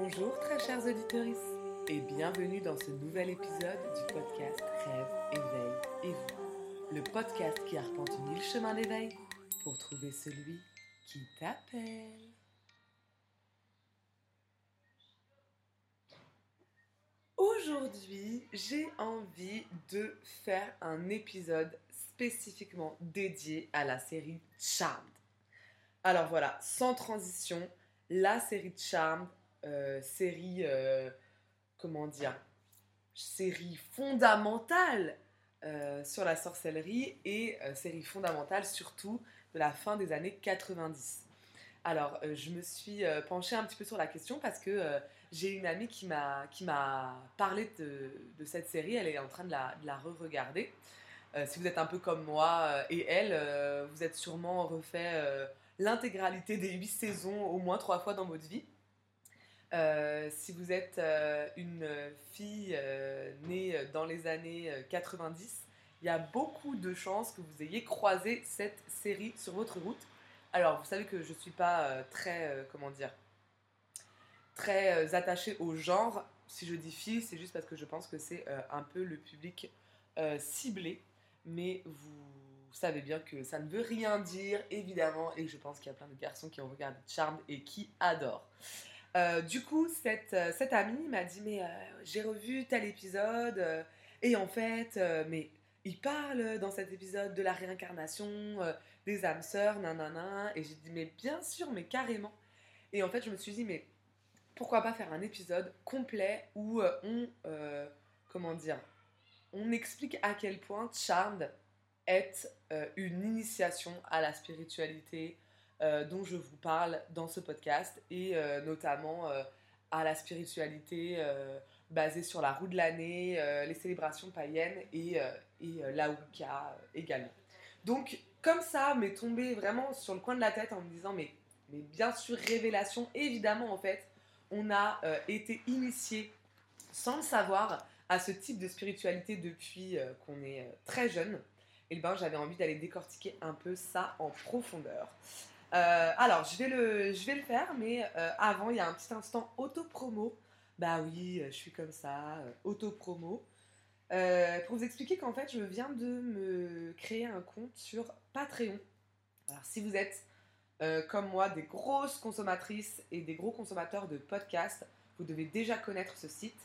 Bonjour très chers auditeurs et bienvenue dans ce nouvel épisode du podcast Rêve, Éveil et Vous. Le podcast qui arpente mille chemins d'éveil pour trouver celui qui t'appelle. Aujourd'hui, j'ai envie de faire un épisode spécifiquement dédié à la série Charmed. Alors voilà, sans transition, la série Charmed, euh, série, euh, comment dire, série fondamentale euh, sur la sorcellerie et série fondamentale surtout de la fin des années 90. Alors, je me suis penchée un petit peu sur la question parce que j'ai une amie qui m'a parlé de, cette série, elle est en train de la, de la re-regarder. si vous êtes un peu comme moi et elle, vous êtes sûrement refait l'intégralité des huit saisons au moins trois fois dans votre vie. Euh, si vous êtes euh, une fille euh, née dans les années 90, il y a beaucoup de chances que vous ayez croisé cette série sur votre route. Alors, vous savez que je ne suis pas très, comment dire, très attachée au genre. Si je dis fille, c'est juste parce que je pense que c'est un peu le public ciblé. Mais vous savez bien que ça ne veut rien dire, évidemment, et je pense qu'il y a plein de garçons qui ont regardé Charmed et qui adorent. Euh, du coup, cette, euh, cette amie m'a dit Mais euh, j'ai revu tel épisode, et en fait, mais il parle dans cet épisode de la réincarnation, des âmes sœurs, nanana. Et j'ai dit Mais bien sûr, mais carrément. Et en fait, je me suis dit Mais pourquoi pas faire un épisode complet où on. comment dire On explique à quel point Charmed est une initiation à la spiritualité, dont je vous parle dans ce podcast et euh, notamment euh, à la spiritualité basée sur la roue de l'année, les célébrations païennes et, et la Wicca également. Donc comme ça m'est tombé vraiment sur le coin de la tête en me disant mais, mais bien sûr révélation évidemment en fait on a été initié sans le savoir à ce type de spiritualité depuis qu'on est très jeune, et ben j'avais envie d'aller décortiquer un peu ça en profondeur. Euh, alors, je vais, le, faire, mais euh, avant, il y a un petit instant auto-promo. Bah oui, je suis comme ça, euh, auto-promo. pour vous expliquer qu'en fait, je viens de me créer un compte sur Patreon. Alors, si vous êtes comme moi des grosses consommatrices et des gros consommateurs de podcasts, vous devez déjà connaître ce site.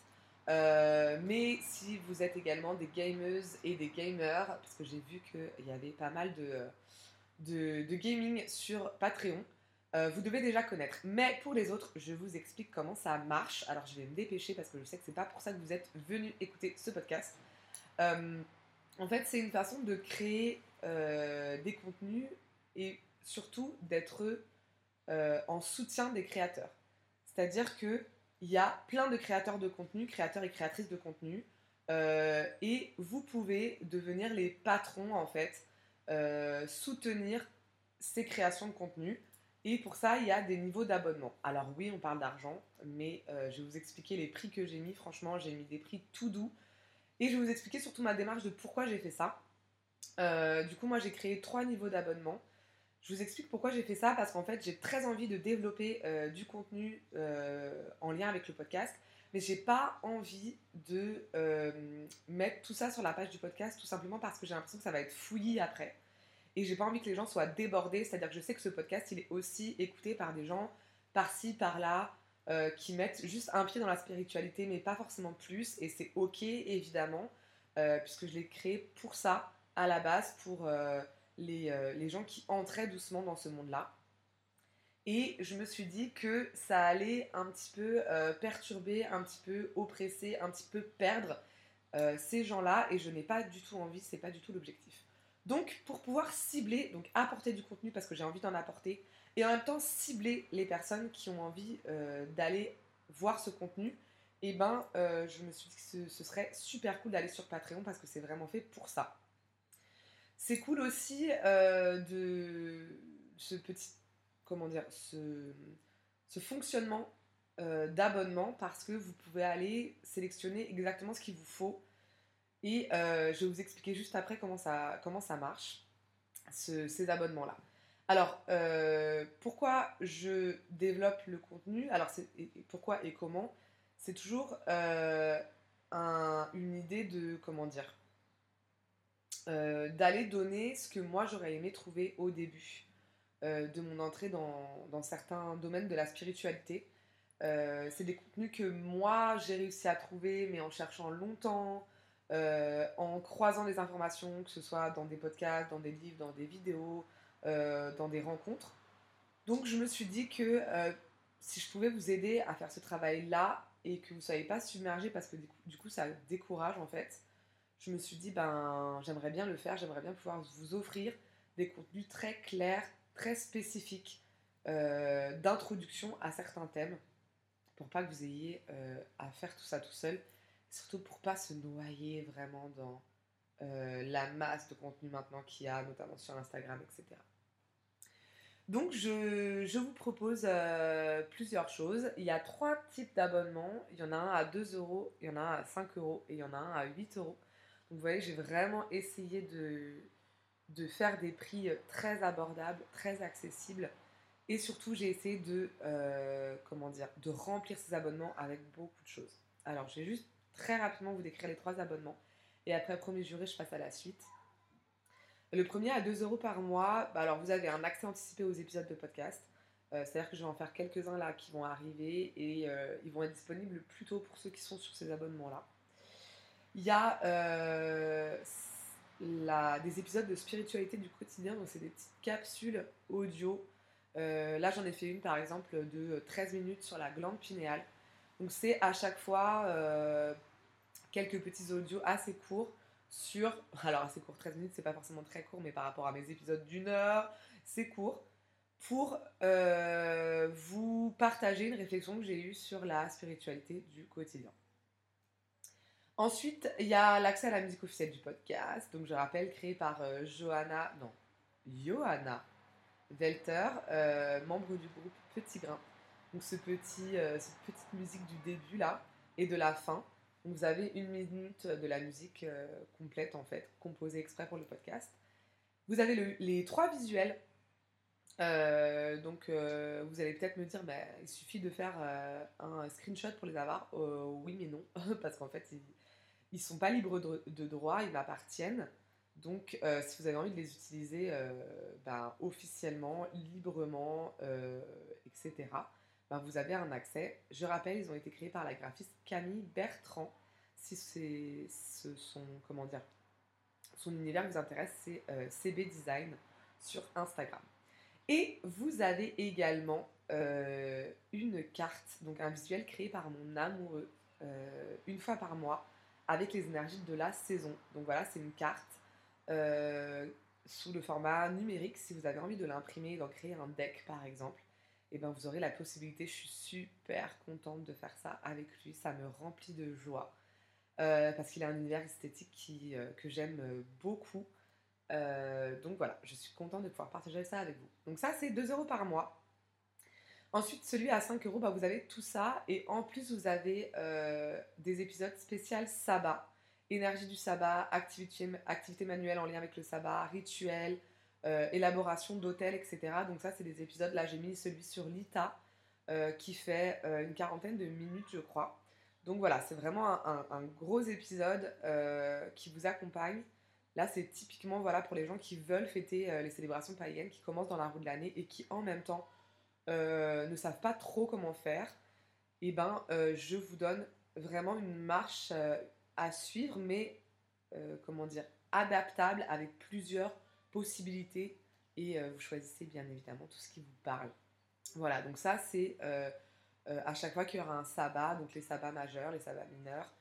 mais si vous êtes également des gameuses et des gamers, parce que j'ai vu qu'il y avait pas mal de de, gaming sur Patreon. Euh, vous devez déjà connaître. Mais pour les autres, je vous explique comment ça marche. Alors je vais me dépêcher parce que je sais que c'est pas pour ça que vous êtes venu écouter ce podcast. Euh, en fait, c'est une façon de créer euh, des contenus et surtout d'être en soutien des créateurs. C'est-à-dire que il y a plein de créateurs de contenu, créateurs et créatrices de contenu, et vous pouvez devenir les patrons en fait euh, soutenir ces créations de contenu. Et pour ça, il y a des niveaux d'abonnement. Alors oui, on parle d'argent, mais euh, je vais vous expliquer les prix que j'ai mis. Franchement, j'ai mis des prix tout doux. Et je vais vous expliquer surtout ma démarche de pourquoi j'ai fait ça. Euh, du coup, moi, j'ai créé trois niveaux d'abonnement. Je vous explique pourquoi j'ai fait ça, parce qu'en fait, j'ai très envie de développer du contenu en lien avec le podcast mais j'ai pas envie de euh, mettre tout ça sur la page du podcast tout simplement parce que j'ai l'impression que ça va être fouillis après. Et j'ai pas envie que les gens soient débordés, c'est-à-dire que je sais que ce podcast il est aussi écouté par des gens par-ci, par-là, euh, qui mettent juste un pied dans la spiritualité, mais pas forcément plus. Et c'est ok évidemment, euh, puisque je l'ai créé pour ça à la base, pour les, les gens qui entraient doucement dans ce monde-là. Et je me suis dit que ça allait un petit peu euh, perturber, un petit peu oppresser, un petit peu perdre euh, ces gens-là. Et je n'ai pas du tout envie, c'est pas du tout l'objectif. Donc, pour pouvoir cibler, donc apporter du contenu parce que j'ai envie d'en apporter, et en même temps cibler les personnes qui ont envie euh, d'aller voir ce contenu, et eh ben, je me suis dit que ce, ce serait super cool d'aller sur Patreon parce que c'est vraiment fait pour ça. C'est cool aussi de ce petit comment dire, ce, fonctionnement euh, d'abonnement parce que vous pouvez aller sélectionner exactement ce qu'il vous faut. Et euh, je vais vous expliquer juste après comment ça, comment ça marche, ces abonnements-là. Alors, euh, pourquoi je développe le contenu? Alors, pourquoi et comment? C'est toujours une idée de, comment dire, d'aller donner ce que moi j'aurais aimé trouver au début de mon entrée dans, certains domaines de la spiritualité. c'est des contenus que moi j'ai réussi à trouver, mais en cherchant longtemps, en croisant des informations, que ce soit dans des podcasts, dans des livres, dans des vidéos, euh, dans des rencontres. Donc je me suis dit que euh, si je pouvais vous aider à faire ce travail-là et que vous ne soyez pas submergé parce que du coup, ça décourage en fait, je me suis dit ben j'aimerais bien le faire, j'aimerais bien pouvoir vous offrir des contenus très clairs, très spécifiques euh, d'introduction à certains thèmes pour pas que vous ayez à faire tout ça tout seul, surtout pour pas se noyer vraiment dans la masse de contenu maintenant qu'il y a, notamment sur Instagram, etc. Donc, je, vous propose euh, plusieurs choses. Il y a trois types d'abonnements. Il y en a un à 2 euros, il y en a un à 5 euros et il y en a un à 8 euros. Donc, vous voyez, j'ai vraiment essayé de, de faire des prix très abordables, très accessibles. Et surtout, j'ai essayé de, euh, comment dire, de remplir ces abonnements avec beaucoup de choses. Alors, je vais juste très rapidement vous décrire les trois abonnements. Et après, premier juré, je passe à la suite. Le premier à 2 euros par mois, bah, alors vous avez un accès anticipé aux épisodes de podcast. Euh, c'est-à-dire que je vais en faire quelques-uns là qui vont arriver et euh, ils vont être disponibles plus tôt pour ceux qui sont sur ces abonnements-là. Il y a euh, des épisodes de spiritualité du quotidien, donc c'est des petites capsules audio. là j'en ai fait une par exemple de 13 minutes sur la glande pinéale. Donc c'est à chaque fois quelques petits audios assez courts sur. Alors, assez court, 13 minutes, c'est pas forcément très court, mais par rapport à mes épisodes d'une heure, c'est court. Pour euh, vous partager une réflexion que j'ai eue sur la spiritualité du quotidien. Ensuite, il y a l'accès à la musique officielle du podcast. Donc, je rappelle, créé par euh, Johanna, non, Johanna Welter, euh, membre du groupe Petit Grain. Donc, ce petit, cette petite musique du début là et de la fin vous avez une minute de la musique euh, complète en fait, composée exprès pour le podcast. Vous avez les trois visuels. Euh, donc euh, vous allez peut-être me dire, bah, il suffit de faire un screenshot pour les avoir. oui mais non, parce qu'en fait ils, ne sont pas libres de, droit, ils m'appartiennent. Donc si vous avez envie de les utiliser bah, officiellement, librement, etc ben, vous avez un accès. Je rappelle, ils ont été créés par la graphiste Camille Bertrand. Si c'est ce, son, comment dire, son univers vous intéresse, c'est euh, CB Design sur Instagram. Et vous avez également euh, une carte, donc un visuel créé par mon amoureux euh, une fois par mois avec les énergies de la saison. Donc voilà, c'est une carte sous le format numérique si vous avez envie de l'imprimer, d'en créer un deck par exemple et ben vous aurez la possibilité. Je suis super contente de faire ça avec lui. Ça me remplit de joie. Euh, parce qu'il a un univers esthétique qui, euh, que j'aime euh, beaucoup. donc voilà, je suis contente de pouvoir partager ça avec vous. Donc ça, c'est 2 euros par mois. Ensuite, celui à 5 euros, bah, vous avez tout ça. Et en plus, vous avez des épisodes spéciaux sabbat. Énergie du sabbat, activité, manuelle en lien avec le sabbat, rituel, euh, élaboration d'hôtels, etc. Donc ça, c'est des épisodes. Là, j'ai mis celui sur l'ITA, euh, qui fait euh, une quarantaine de minutes, je crois. Donc voilà, c'est vraiment un, gros épisode qui vous accompagne. Là, c'est typiquement voilà, pour les gens qui veulent fêter les célébrations païennes, qui commencent dans la roue de l'année et qui en même temps ne savent pas trop comment faire. Et eh ben, je vous donne vraiment une marche à suivre, mais comment dire, adaptable avec plusieurs possibilités et euh, vous choisissez bien évidemment tout ce qui vous parle. Voilà, donc ça c'est euh, euh, à chaque fois qu'il y aura un sabbat, donc les sabbats majeurs, les sabbats mineurs,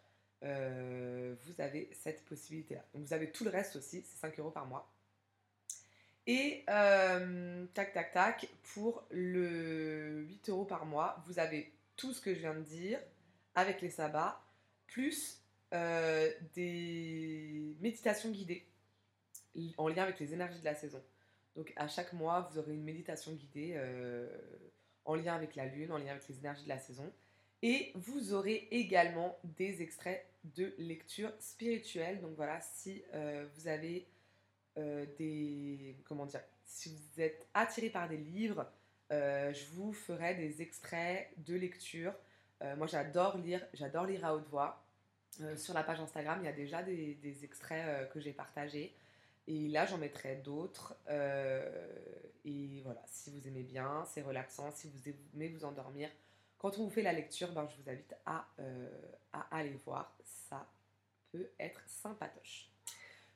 vous avez cette possibilité-là. Donc vous avez tout le reste aussi, c'est 5 euros par mois. Et tac tac tac, pour le 8 euros par mois, vous avez tout ce que je viens de dire avec les sabbats, plus des méditations guidées en lien avec les énergies de la saison. Donc à chaque mois, vous aurez une méditation guidée euh, en lien avec la lune, en lien avec les énergies de la saison. Et vous aurez également des extraits de lecture spirituelle. Donc voilà, si euh, vous avez euh, des, comment dire, si vous êtes attiré par des livres, je vous ferai des extraits de lecture. moi, j'adore lire, j'adore lire à haute voix. sur la page Instagram, il y a déjà des, des extraits que j'ai partagés. Et là, j'en mettrai d'autres. et voilà, si vous aimez bien, c'est relaxant. Si vous aimez vous endormir, quand on vous fait la lecture, ben, je vous invite à, à aller voir. Ça peut être sympatoche.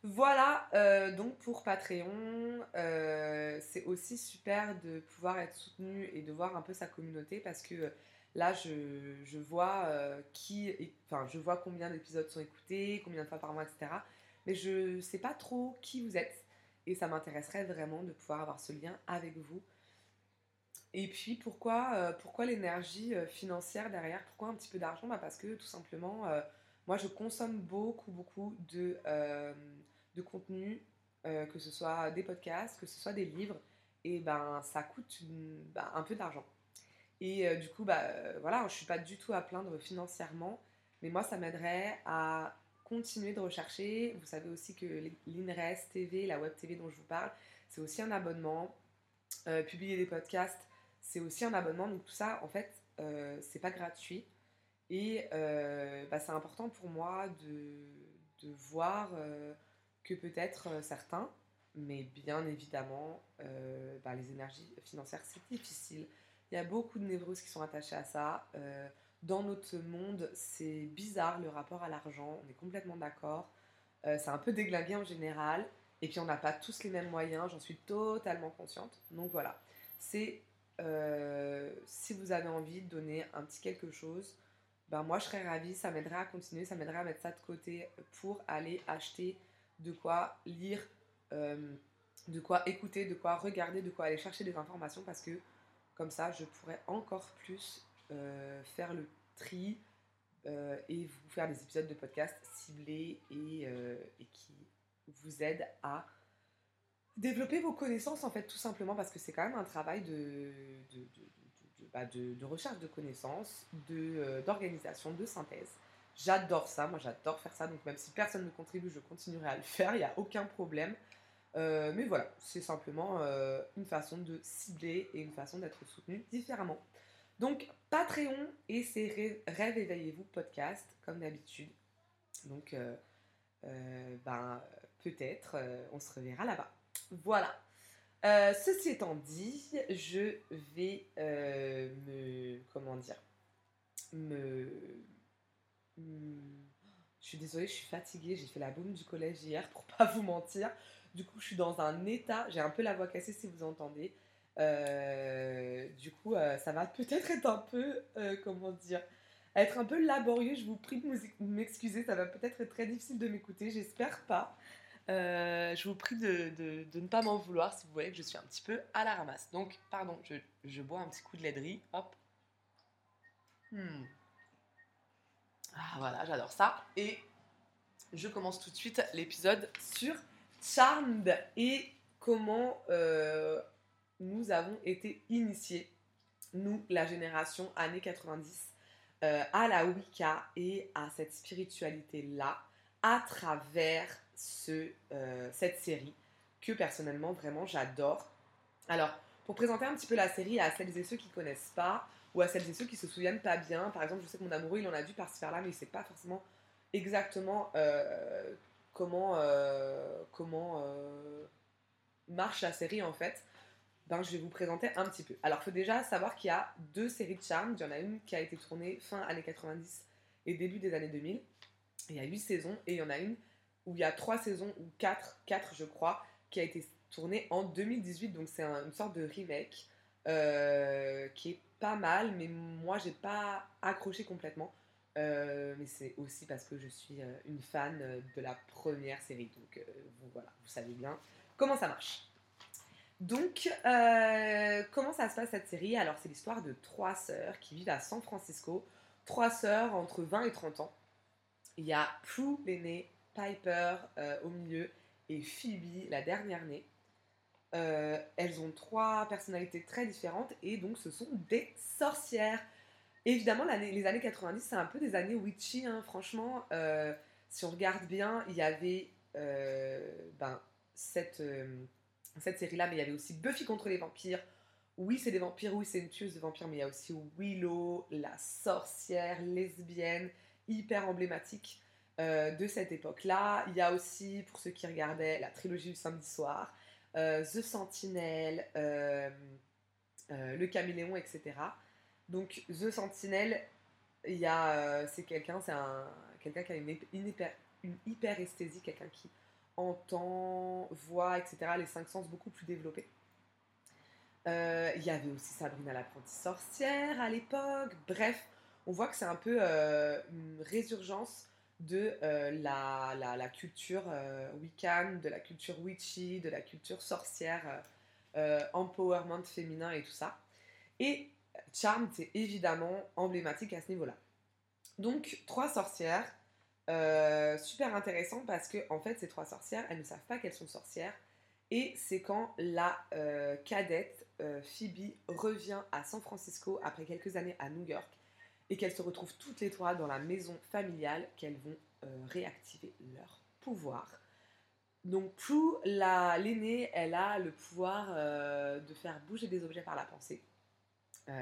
Voilà, euh, donc pour Patreon, euh, c'est aussi super de pouvoir être soutenu et de voir un peu sa communauté parce que euh, là, je, vois qui, enfin, je vois combien d'épisodes sont écoutés, combien de fois par mois, etc. Mais je ne sais pas trop qui vous êtes et ça m'intéresserait vraiment de pouvoir avoir ce lien avec vous. Et puis pourquoi, pourquoi l'énergie financière derrière? Pourquoi un petit peu d'argent? Bah Parce que tout simplement, moi je consomme beaucoup, beaucoup de de contenu, euh, que ce soit des podcasts, que ce soit des livres, et ben ça coûte ben, un peu d'argent. Et euh, du coup, euh, voilà, je suis pas du tout à plaindre financièrement, mais moi, ça m'aiderait à continuer de rechercher. Vous savez aussi que l'INRES TV, la web TV dont je vous parle, c'est aussi un abonnement. publier des podcasts, c'est aussi un abonnement. Donc tout ça, en fait, c'est pas gratuit. Et bah, c'est important pour moi de voir que peut-être euh, certains, mais bien évidemment, euh, bah, les énergies financières, c'est difficile. Il y a beaucoup de névroses qui sont attachées à ça. Euh, dans notre monde, c'est bizarre le rapport à l'argent, on est complètement d'accord. c'est un peu déglingué en général. Et puis on n'a pas tous les mêmes moyens, j'en suis totalement consciente. Donc voilà, c'est si vous avez envie de donner un petit quelque chose, ben moi je serais ravie, ça m'aiderait à continuer, ça m'aiderait à mettre ça de côté pour aller acheter de quoi lire, euh, de quoi écouter, de quoi regarder, de quoi aller chercher des informations parce que comme ça, je pourrais encore plus euh, faire le tri euh, et vous faire des épisodes de podcast ciblés et, qui vous aident à développer vos connaissances en fait tout simplement parce que c'est quand même un travail de, bah, de recherche de connaissances, d'organisation, de synthèse. J'adore ça, moi j'adore faire ça, donc même si personne ne contribue, je continuerai à le faire, il n'y a aucun problème. Euh, mais voilà, c'est simplement euh, une façon de cibler et une façon d'être soutenu différemment. Donc Patreon et ses Rêves éveillez-vous podcast, comme d'habitude. Donc euh, ben, peut-être on se reverra là-bas. Voilà. ceci étant dit, je vais me comment dire me Je suis désolée, je suis fatiguée. J'ai fait la boum du collège hier pour pas vous mentir. Du coup, je suis dans un état. J'ai un peu la voix cassée si vous entendez. Euh, du coup, euh, ça va peut-être être un peu, euh, comment dire, être un peu laborieux. Je vous prie de m'excuser. Ça va peut-être être très difficile de m'écouter. J'espère pas. je vous prie de, ne pas m'en vouloir si vous voyez que je suis un petit peu à la ramasse. Donc, pardon, je, je bois un petit coup de laiderie. Hop. Hmm. Ah, voilà, j'adore ça. Et je commence tout de suite l'épisode sur Charmed et comment euh, nous avons été initiés, nous, la génération années 90, euh, à la Wicca et à cette spiritualité-là à travers ce, euh, cette série que personnellement vraiment j'adore. Alors, pour présenter un petit peu la série à celles et ceux qui ne connaissent pas, ou à celles et ceux qui se souviennent pas bien. Par exemple, je sais que mon amoureux, il en a vu par-ci par-là, mais il sait pas forcément exactement euh, comment, euh, comment euh, marche la série en fait. Ben, je vais vous présenter un petit peu. Alors, il faut déjà savoir qu'il y a deux séries de Charmed. Il y en a une qui a été tournée fin années 90 et début des années 2000. Il y a huit saisons et il y en a une où il y a trois saisons, ou quatre, quatre je crois, qui a été tournée en 2018. Donc, c'est une sorte de remake qui est pas mal, mais moi j'ai pas accroché complètement. Euh, mais c'est aussi parce que je suis euh, une fan euh, de la première série. Donc vous, voilà, vous savez bien comment ça marche. Donc, comment ça se passe cette série? Alors, c'est l'histoire de trois sœurs qui vivent à San Francisco. Trois sœurs entre 20 et 30 ans. Il y a Prue l'aînée, Piper au milieu et Phoebe la dernière née. Euh, elles ont trois personnalités très différentes et donc ce sont des sorcières. évidemment, les années 90, c'est un peu des années witchy, hein, franchement. Euh, si on regarde bien, il y avait euh, ben, cette, cette série-là, mais il y avait aussi Buffy contre les vampires. Oui, c'est des vampires, oui, c'est une tueuse de vampires, mais il y a aussi Willow, la sorcière lesbienne, hyper emblématique de cette époque-là. Il y a aussi, pour ceux qui regardaient, la trilogie du samedi soir, The Sentinel, euh, Le Caméléon, etc. Donc, The Sentinel, il c'est quelqu'un, c'est qui a une, hyper, une hyperesthésie, quelqu'un qui entend, voit, etc. Les cinq sens beaucoup plus développés. Euh, il y avait aussi Sabrina l'apprentie sorcière à l'époque. Bref, on voit que c'est un peu euh, une résurgence de euh, la, culture Wiccan, de la culture witchy, de la culture sorcière, empowerment féminin et tout ça. Et Charmed, c'est évidemment emblématique à ce niveau-là. Donc, trois sorcières, super intéressant parce que, en fait, ces trois sorcières, elles ne savent pas qu'elles sont sorcières. Et c'est quand la cadette euh, Phoebe revient à San Francisco après quelques années à New York et qu'elles se retrouvent toutes les trois dans la maison familiale qu'elles vont euh, réactiver leur pouvoir. Donc Prue, l'aînée, elle a le pouvoir euh, de faire bouger des objets par la pensée,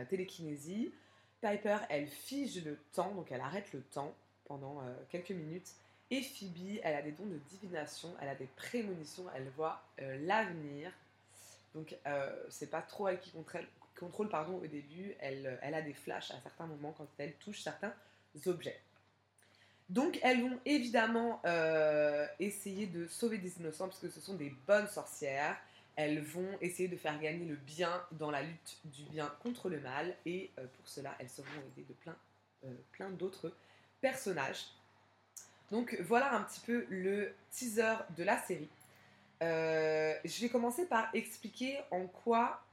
télékinésie. Piper, elle fige le temps, donc elle arrête le temps pendant quelques minutes. Et Phoebe, elle a des dons de divination, elle a des prémonitions, elle voit l'avenir. Donc, euh, c'est pas trop elle qui contrôle, contrôle pardon, au début. Elle, elle a des flashs à certains moments quand elle touche certains objets. Donc, elles vont évidemment euh, essayer de sauver des innocents parce que ce sont des bonnes sorcières. Elles vont essayer de faire gagner le bien dans la lutte du bien contre le mal. Et euh, pour cela, elles seront aidées de plein, plein d'autres personnages. Donc voilà un petit peu le teaser de la série. Euh, je vais commencer par expliquer en quoi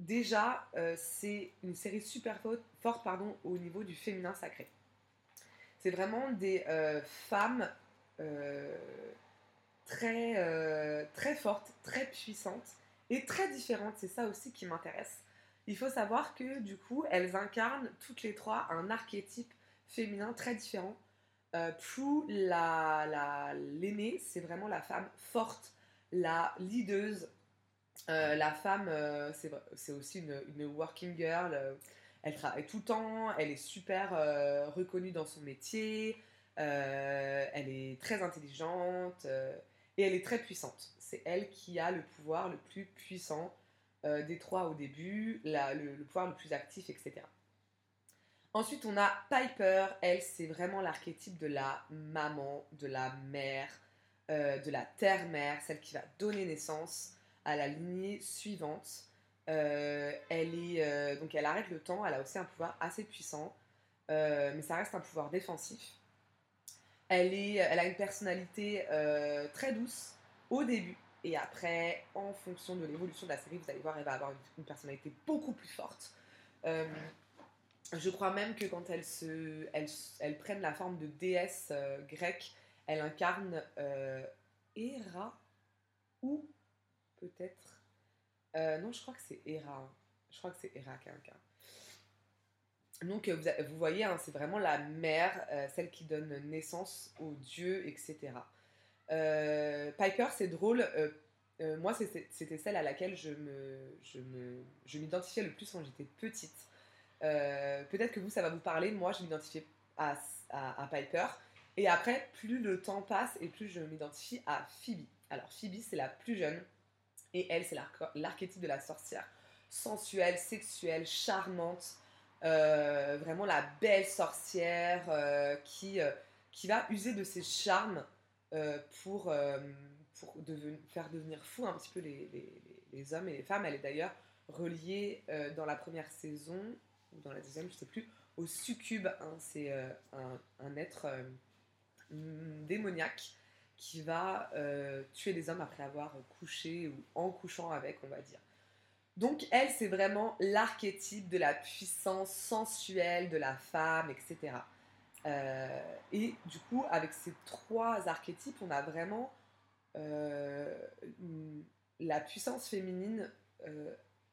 déjà euh, c'est une série super forte, pardon, au niveau du féminin sacré. C'est vraiment des euh, femmes très, très fortes, très puissantes et très différentes. C'est ça aussi qui m'intéresse. Il faut savoir que du coup, elles incarnent toutes les trois un archétype féminin très différent. Prue, l'aînée, la, c'est vraiment la femme forte, la leaduse, euh, la femme, euh, c'est aussi une, working girl. Euh, elle travaille tout le temps, elle est super reconnue dans son métier, elle est très intelligente et elle est très puissante. C'est elle qui a le pouvoir le plus puissant des trois au début, le, pouvoir le plus actif, etc. Ensuite, on a Piper. Elle, c'est vraiment l'archétype de la maman, de la mère, euh, de la terre-mère, celle qui va donner naissance à la lignée suivante. Euh, elle est euh, donc elle arrête le temps. Elle a aussi un pouvoir assez puissant, mais ça reste un pouvoir défensif. Elle est, elle a une personnalité très douce au début et après, en fonction de l'évolution de la série, vous allez voir, elle va avoir une, personnalité beaucoup plus forte. je crois même que quand elle se, elle, prennent la forme de déesse grecque, elle incarne euh, Hera ou peut-être. Euh, non, je crois que c'est Hera. Je crois que c'est Hera qui. Donc euh, vous, voyez, hein, c'est vraiment la mère, celle qui donne naissance aux dieux, etc. Piper, c'est drôle. moi, c'était celle à laquelle je m'identifiais le plus quand j'étais petite. Peut-être que vous, ça va vous parler. Moi, je m'identifiais à, à, Piper. Et après, plus le temps passe et plus je m'identifie à Phoebe. Alors Phoebe, c'est la plus jeune et elle, c'est l'archétype de la sorcière. Sensuelle, sexuelle, charmante, euh, vraiment la belle sorcière euh, qui, euh, qui va user de ses charmes pour, pour faire devenir fou un petit peu les, les, les, hommes et les femmes. Elle est d'ailleurs reliée dans la première saison, ou dans la deuxième, je ne sais plus, au succube. Hein. c'est un, être démoniaque qui va euh, tuer les hommes après avoir couché ou en couchant avec, on va dire. Donc elle, c'est vraiment l'archétype de la puissance sensuelle de la femme, etc. Euh, et du coup, avec ces trois archétypes, on a vraiment euh, la puissance féminine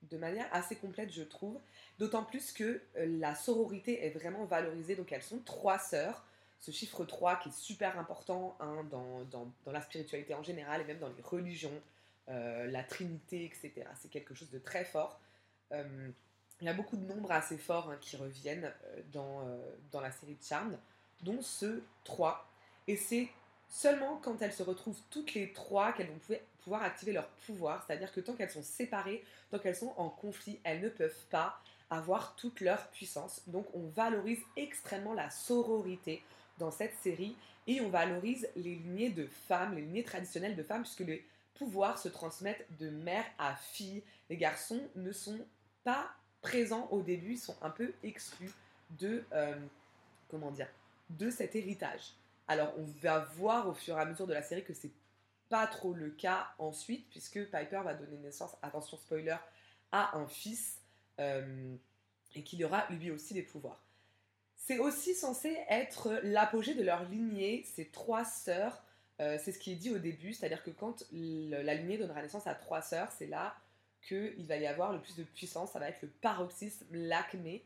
de manière assez complète, je trouve. D'autant plus que la sororité est vraiment valorisée. Donc elles sont trois sœurs ce chiffre 3 qui est super important hein, dans, dans, dans, la spiritualité en général et même dans les religions. la Trinité, etc. C'est quelque chose de très fort. il y a beaucoup de nombres assez forts hein, qui reviennent dans, dans la série de Charmed, dont ce 3. Et c'est seulement quand elles se retrouvent toutes les trois qu'elles vont pouvoir activer leur pouvoir, c'est-à-dire que tant qu'elles sont séparées, tant qu'elles sont en conflit, elles ne peuvent pas avoir toute leur puissance. Donc on valorise extrêmement la sororité dans cette série et on valorise les lignées de femmes, les lignées traditionnelles de femmes, puisque les pouvoirs se transmettent de mère à fille. Les garçons ne sont pas présents au début, ils sont un peu exclus de, euh, comment dire, de cet héritage. Alors on va voir au fur et à mesure de la série que c'est pas trop le cas ensuite, puisque Piper va donner naissance, attention spoiler, à un fils euh, et qu'il aura lui aussi des pouvoirs. C'est aussi censé être l'apogée de leur lignée, ces trois sœurs. Euh, c'est ce qui est dit au début, c'est-à-dire que quand la lignée donnera naissance à trois sœurs, c'est là qu'il va y avoir le plus de puissance, ça va être le paroxysme, l'acné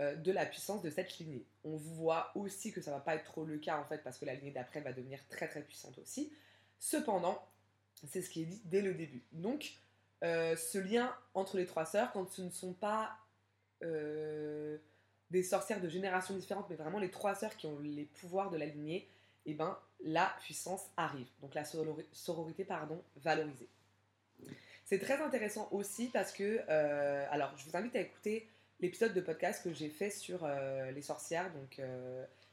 euh, de la puissance de cette lignée. On voit aussi que ça va pas être trop le cas en fait, parce que la lignée d'après va devenir très très puissante aussi. Cependant, c'est ce qui est dit dès le début. Donc, euh, ce lien entre les trois sœurs, quand ce ne sont pas des sorcières de générations différentes, mais vraiment les trois sœurs qui ont les pouvoirs de la lignée, et eh ben la puissance arrive. Donc la sororité, pardon, valorisée. C'est très intéressant aussi parce que, euh, alors je vous invite à écouter l'épisode de podcast que j'ai fait sur les sorcières, donc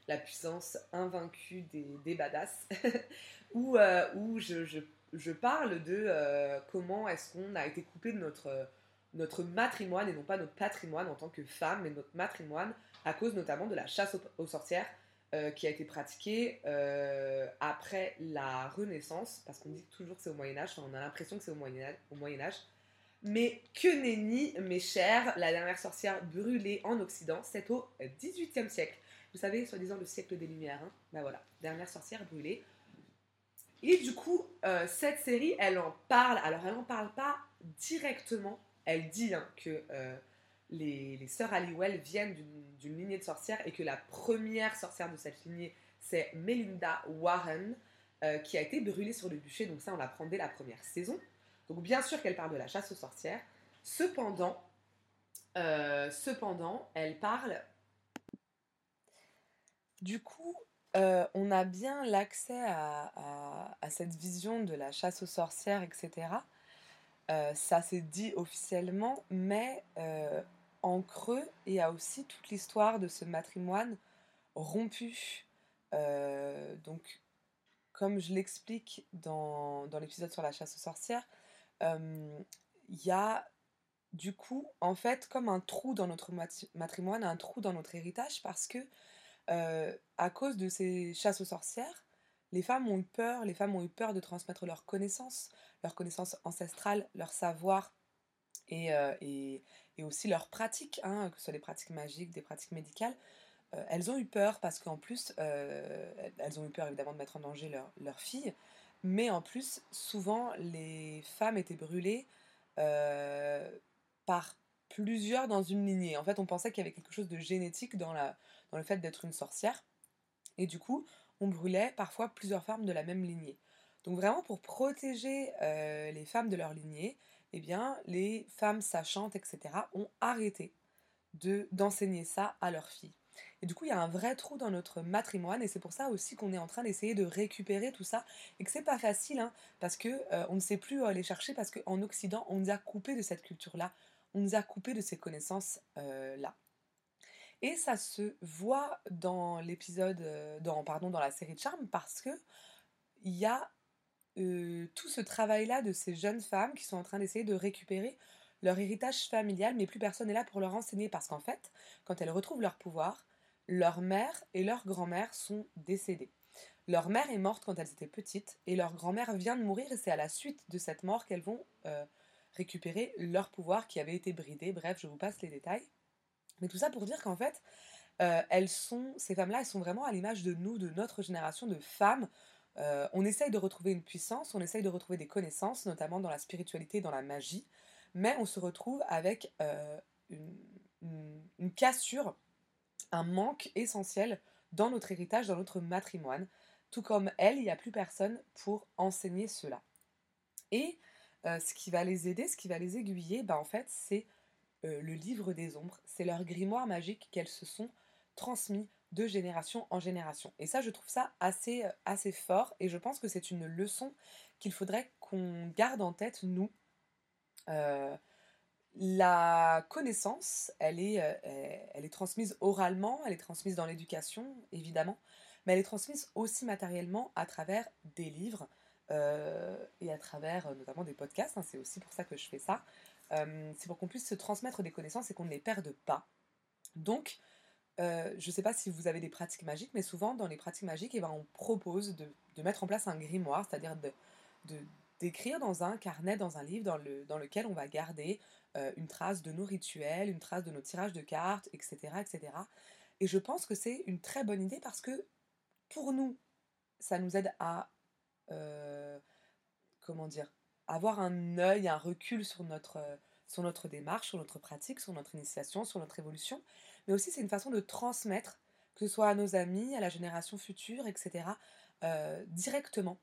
la puissance invaincue des, des badass, où, où je, je parle de euh, comment est-ce qu'on a été coupé de notre, notre matrimoine et non pas notre patrimoine en tant que femme, mais notre matrimoine à cause notamment de la chasse aux, sorcières euh, qui a été pratiquée euh, après la Renaissance, parce qu'on dit toujours que c'est au Moyen Âge, enfin on a l'impression que c'est au Moyen Âge, au Moyen Âge. Mais que nenni, mes chers, la dernière sorcière brûlée en Occident, c'est au XVIIIe siècle. Vous savez, soi-disant le siècle des Lumières. Hein ben voilà, dernière sorcière brûlée. Et du coup, euh, cette série, elle en parle. Alors, elle n'en parle pas directement. Elle dit hein, que euh, les, sœurs Halliwell viennent d'une lignée de sorcières et que la première sorcière de cette lignée, c'est Melinda Warren, euh, qui a été brûlée sur le bûcher. Donc, ça, on l'apprend dès la première saison. Donc, bien sûr qu'elle parle de la chasse aux sorcières. Cependant, cependant, elle parle. Du coup, euh, on a bien l'accès à, cette vision de la chasse aux sorcières, etc. Euh, ça s'est dit officiellement, mais euh, en creux, il y a aussi toute l'histoire de ce matrimoine rompu. donc, comme je l'explique dans, dans l'épisode sur la chasse aux sorcières, il y a du coup, en fait, comme un trou dans notre matrimoine, un trou dans notre héritage, parce que euh, à cause de ces chasses aux sorcières, les femmes ont eu peur, les femmes ont eu peur de transmettre leurs connaissances, leurs connaissances ancestrales, leur savoir et, euh, et, aussi leurs pratiques, hein, que ce soit des pratiques magiques, des pratiques médicales. Euh, elles ont eu peur parce qu'en plus, elles ont eu peur évidemment de mettre en danger leurs leur filles, mais en plus, souvent, les femmes étaient brûlées par plusieurs dans une lignée. En fait, on pensait qu'il y avait quelque chose de génétique dans, la, dans le fait d'être une sorcière. Et du coup, on brûlait parfois plusieurs femmes de la même lignée. Donc vraiment, pour protéger euh, les femmes de leur lignée, eh bien, les femmes sachantes, etc., ont arrêté de d'enseigner ça à leurs filles. Et du coup, il y a un vrai trou dans notre matrimoine, et c'est pour ça aussi qu'on est en train d'essayer de récupérer tout ça, et que c'est pas facile, hein, parce que euh, on ne sait plus aller chercher, parce qu'en Occident, on nous a coupé de cette culture-là, on nous a coupé de ces connaissances-là. Euh, et ça se voit dans l'épisode, euh, dans, pardon, dans la série de Charme, parce que il y a euh, tout ce travail-là de ces jeunes femmes qui sont en train d'essayer de récupérer leur héritage familial, mais plus personne n'est là pour leur enseigner, parce qu'en fait, quand elles retrouvent leur pouvoir, leur mère et leur grand-mère sont décédées. Leur mère est morte quand elles étaient petites, et leur grand-mère vient de mourir, et c'est à la suite de cette mort qu'elles vont récupérer leur pouvoir qui avait été bridé. Bref, je vous passe les détails. Mais tout ça pour dire qu'en fait, euh, elles sont, ces femmes-là, elles sont vraiment à l'image de nous, de notre génération de femmes. Euh, on essaye de retrouver une puissance, on essaye de retrouver des connaissances, notamment dans la spiritualité, dans la magie, mais on se retrouve avec euh, une, cassure, un manque essentiel dans notre héritage, dans notre matrimoine. Tout comme elle, il n'y a plus personne pour enseigner cela. Et ce qui va les aider, ce qui va les aiguiller, bah, en fait, c'est le livre des ombres. C'est leur grimoire magique qu'elles se sont transmis de génération en génération. Et ça, je trouve ça assez, assez fort, et je pense que c'est une leçon qu'il faudrait qu'on garde en tête, nous. la connaissance, elle est, elle est transmise oralement, elle est transmise dans l'éducation, évidemment, mais elle est transmise aussi matériellement à travers des livres et à travers notamment des podcasts. Hein. c'est aussi pour ça que je fais ça. C'est pour qu'on puisse se transmettre des connaissances et qu'on ne les perde pas. Donc, euh, je ne sais pas si vous avez des pratiques magiques, mais souvent dans les pratiques magiques, eh ben, on propose de, mettre en place un grimoire, c'est-à-dire d'écrire dans un carnet, dans un livre dans, le, dans lequel on va garder euh, une trace de nos rituels, une trace de nos tirages de cartes, etc. etc. Et je pense que c'est une très bonne idée parce que pour nous, ça nous aide à, euh, comment dire, avoir un œil, un recul sur notre, sur notre démarche, sur notre pratique, sur notre initiation, sur notre évolution mais aussi c'est une façon de transmettre, que ce soit à nos amis, à la génération future, etc., euh, directement.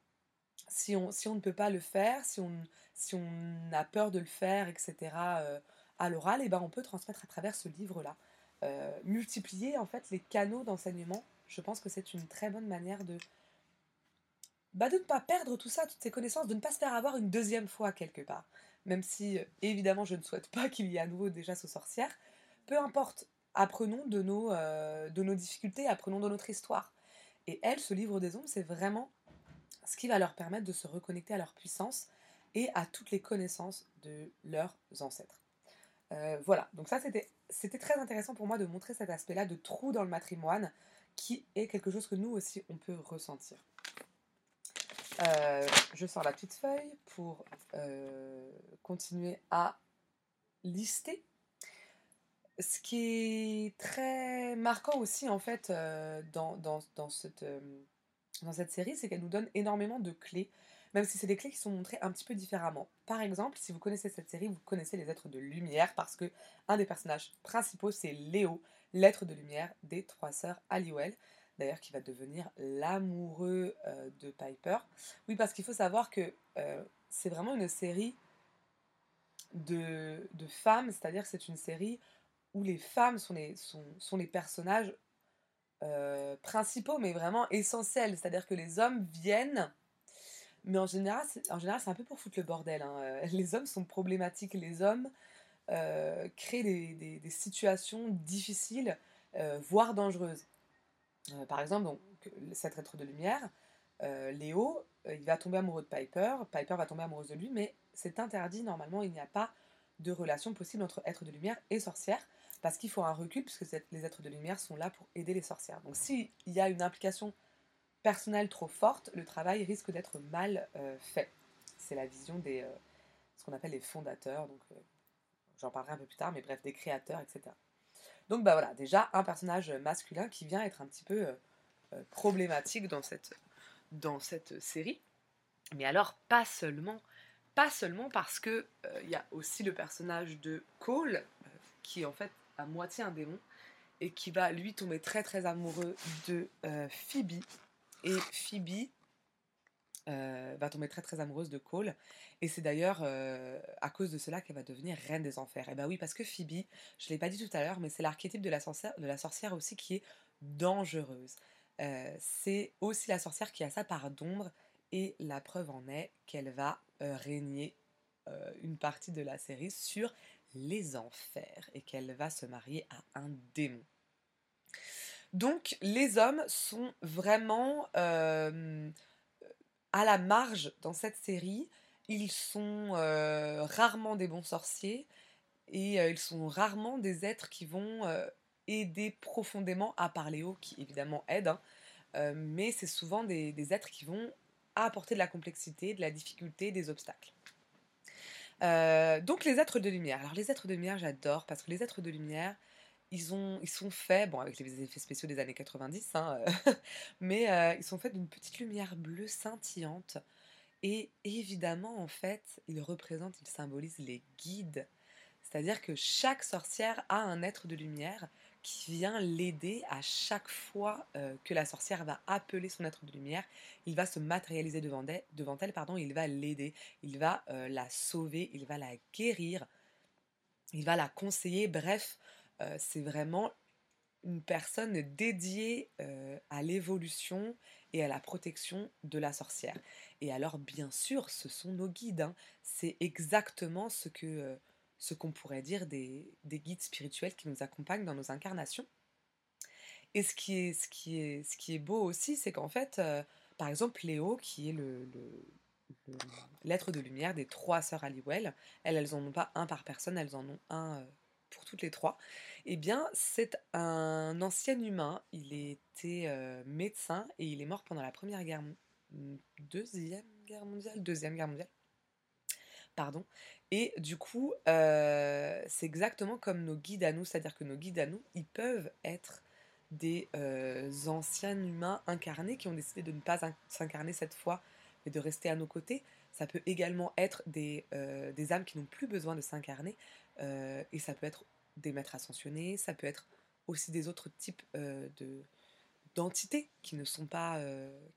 Si on, si on ne peut pas le faire, si on, si on a peur de le faire, etc., euh, à l'oral, et eh ben on peut transmettre à travers ce livre-là. Euh, multiplier en fait les canaux d'enseignement, je pense que c'est une très bonne manière de, bah, de ne pas perdre tout ça, toutes ces connaissances, de ne pas se faire avoir une deuxième fois quelque part. Même si, évidemment, je ne souhaite pas qu'il y ait à nouveau déjà ce sorcière. Peu importe apprenons de nos, euh, de nos difficultés, apprenons de notre histoire. Et elle, ce livre des ombres, c'est vraiment ce qui va leur permettre de se reconnecter à leur puissance et à toutes les connaissances de leurs ancêtres. Euh, voilà, donc ça c'était très intéressant pour moi de montrer cet aspect-là de trou dans le matrimoine qui est quelque chose que nous aussi on peut ressentir. Euh, je sors la petite feuille pour continuer à lister ce qui est très marquant aussi en fait euh, dans, dans, cette, euh, dans cette série, c'est qu'elle nous donne énormément de clés, même si c'est des clés qui sont montrées un petit peu différemment. Par exemple, si vous connaissez cette série, vous connaissez les êtres de lumière parce que un des personnages principaux c'est Léo, l'être de lumière des trois sœurs Halliwell. D'ailleurs, qui va devenir l'amoureux euh, de Piper. Oui, parce qu'il faut savoir que c'est vraiment une série de, femmes, c'est-à-dire que c'est une série où les femmes sont les, personnages euh, principaux, mais vraiment essentiels. C'est-à-dire que les hommes viennent, mais en général, c'est un peu pour foutre le bordel. Hein. Euh, les hommes sont problématiques. Les hommes euh, créent des, situations difficiles, voire dangereuses. Par exemple, donc, cet être de lumière, Léo, il va tomber amoureux de Piper. Piper va tomber amoureuse de lui, mais c'est interdit. Normalement, il n'y a pas de relation possible entre être de lumière et sorcière parce qu'il faut un recul, puisque les êtres de lumière sont là pour aider les sorcières. Donc s'il y a une implication personnelle trop forte, le travail risque d'être mal euh, fait. C'est la vision des euh, ce qu'on appelle les fondateurs, donc euh, j'en parlerai un peu plus tard, mais bref, des créateurs, etc. Donc bah voilà, déjà un personnage masculin qui vient être un petit peu problématique dans cette, dans cette série. Mais alors pas seulement, pas seulement parce que il y a aussi le personnage de Cole qui en fait à moitié un démon et qui va lui tomber très très amoureux de euh, Phoebe. Et Phoebe euh, va tomber très très amoureuse de Cole. Et c'est d'ailleurs euh, à cause de cela qu'elle va devenir reine des enfers. Et eh ben oui, parce que Phoebe, je ne l'ai pas dit tout à l'heure, mais c'est l'archétype de la, sorcière, aussi qui est dangereuse. c'est aussi la sorcière qui a sa part d'ombre. Et la preuve en est qu'elle va régner une partie de la série sur les enfers et qu'elle va se marier à un démon. Donc les hommes sont vraiment euh, à la marge dans cette série. Ils sont euh, rarement des bons sorciers et euh, ils sont rarement des êtres qui vont aider profondément, à parler haut, qui évidemment aide, hein. mais c'est souvent des êtres qui vont apporter de la complexité, de la difficulté, des obstacles. Euh, donc les êtres de lumière. Alors les êtres de lumière, j'adore parce que les êtres de lumière, ils, ont, ils sont faits, bon avec les effets spéciaux des années 90, hein, euh, mais euh, ils sont faits d'une petite lumière bleue scintillante. Et évidemment, en fait, ils représentent, ils symbolisent les guides. C'est-à-dire que chaque sorcière a un être de lumière qui vient l'aider à chaque fois que la sorcière va appeler son être de lumière. Il va se matérialiser devant elle pardon, il va l'aider, il va la sauver, il va la guérir, il va la conseiller. Bref, c'est vraiment une personne dédiée à l'évolution et à la protection de la sorcière. Et alors, bien sûr, ce sont nos guides. Hein. C'est exactement ce que ce qu'on pourrait dire des, guides spirituels qui nous accompagnent dans nos incarnations. Et ce qui est, ce qui est, ce qui est beau aussi, c'est qu'en fait, par exemple, Léo, qui est le, l'être de lumière des trois sœurs Halliwell, elles, elles en ont pas un par personne, elles en ont un pour toutes les trois. Eh bien, c'est un ancien humain. Il était médecin et il est mort pendant la première guerre, deuxième guerre mondiale, deuxième guerre mondiale. Pardon. Et du coup, c'est exactement comme nos guides à nous, c'est-à-dire que nos guides à nous, ils peuvent être des anciens humains incarnés qui ont décidé de ne pas s'incarner cette fois, mais de rester à nos côtés. Ça peut également être des, des âmes qui n'ont plus besoin de s'incarner, et ça peut être des maîtres ascensionnés, ça peut être aussi des autres types de d'entités qui ne sont pas,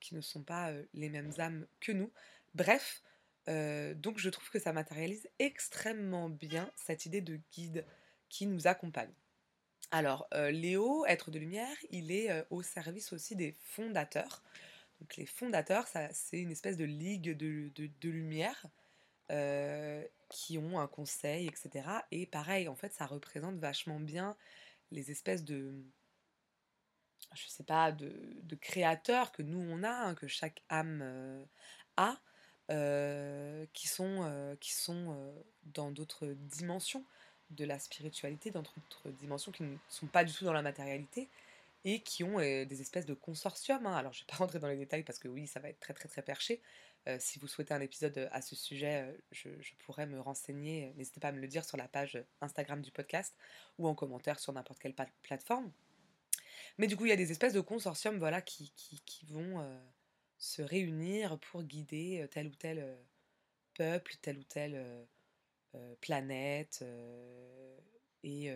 qui ne sont pas les mêmes âmes que nous. Bref, donc je trouve que ça matérialise extrêmement bien cette idée de guide qui nous accompagne. Alors, Léo, être de lumière, il est au service aussi des fondateurs. Donc les fondateurs, c'est une espèce de ligue de, de, lumière qui ont un conseil, etc. Et pareil, en fait, ça représente vachement bien les espèces de, je sais pas, de, créateurs que nous on a, hein, que chaque âme a, euh, qui sont, euh, qui sont euh, dans d'autres dimensions de la spiritualité, dans d'autres dimensions qui ne sont pas du tout dans la matérialité et qui ont des espèces de consortiums. Hein. Alors je ne vais pas rentrer dans les détails parce que oui, ça va être très très très perché. si vous souhaitez un épisode à ce sujet, je, pourrais me renseigner. N'hésitez pas à me le dire sur la page Instagram du podcast ou en commentaire sur n'importe quelle plateforme. Mais du coup, il y a des espèces de consortiums voilà, qui, vont se réunir pour guider tel ou tel peuple, telle ou telle planète et,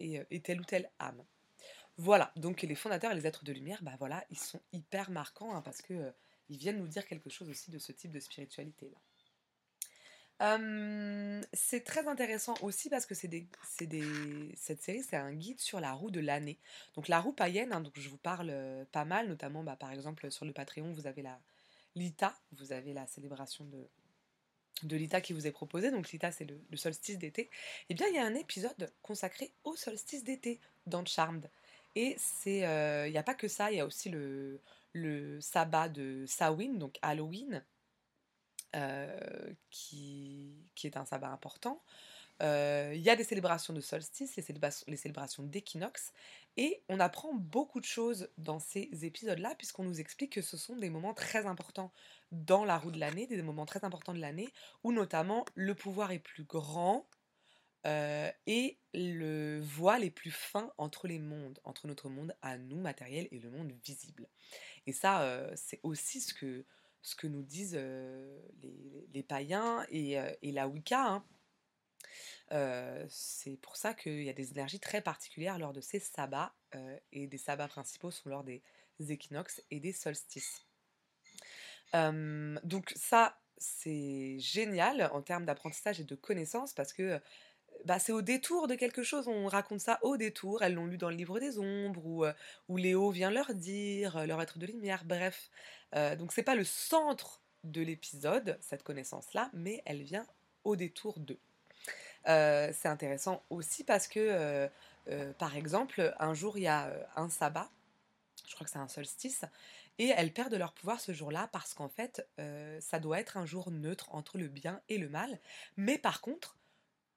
et, telle ou telle âme. Voilà, donc les fondateurs et les êtres de lumière, bah voilà, ils sont hyper marquants hein, parce que ils viennent nous dire quelque chose aussi de ce type de spiritualité là c'est très intéressant aussi parce que c'est des, cette série, c'est un guide sur la roue de l'année. Donc la roue païenne, hein, donc je vous parle pas mal, notamment bah, par exemple sur le Patreon, vous avez la l'ITA, vous avez la célébration de, de l'ITA qui vous est proposée. Donc l'ITA, c'est le, solstice d'été. Et eh bien, il y a un épisode consacré au solstice d'été dans Charmed. Et c'est, il n'y a pas que ça, il y a aussi le, sabbat de Samhain, donc Halloween, euh, qui, qui, est un sabbat important. Euh, il y a des célébrations de solstice, les les célébrations d'équinoxe, et on apprend beaucoup de choses dans ces épisodes-là, puisqu'on nous explique que ce sont des moments très importants dans la roue de l'année, des moments très importants de l'année, où notamment le pouvoir est plus grand, euh, et le voile est plus fin entre les mondes, entre notre monde à nous matériel et le monde visible. Et ça, c'est aussi ce que ce que nous disent les, païens et, la Wicca. Hein. c'est pour ça qu'il y a des énergies très particulières lors de ces sabbats, et des sabbats principaux sont lors des équinoxes et des solstices. donc ça, c'est génial en termes d'apprentissage et de connaissances parce que bah, c'est au détour de quelque chose, on raconte ça au détour, elles l'ont lu dans le livre des ombres, ou, où Léo vient leur dire, leur être de lumière, bref. donc c'est pas le centre de l'épisode, cette connaissance-là, mais elle vient au détour d'eux. c'est intéressant aussi parce que, par exemple, un jour il y a un sabbat, je crois que c'est un solstice, et elles perdent leur pouvoir ce jour-là parce qu'en fait, ça doit être un jour neutre entre le bien et le mal, mais par contre,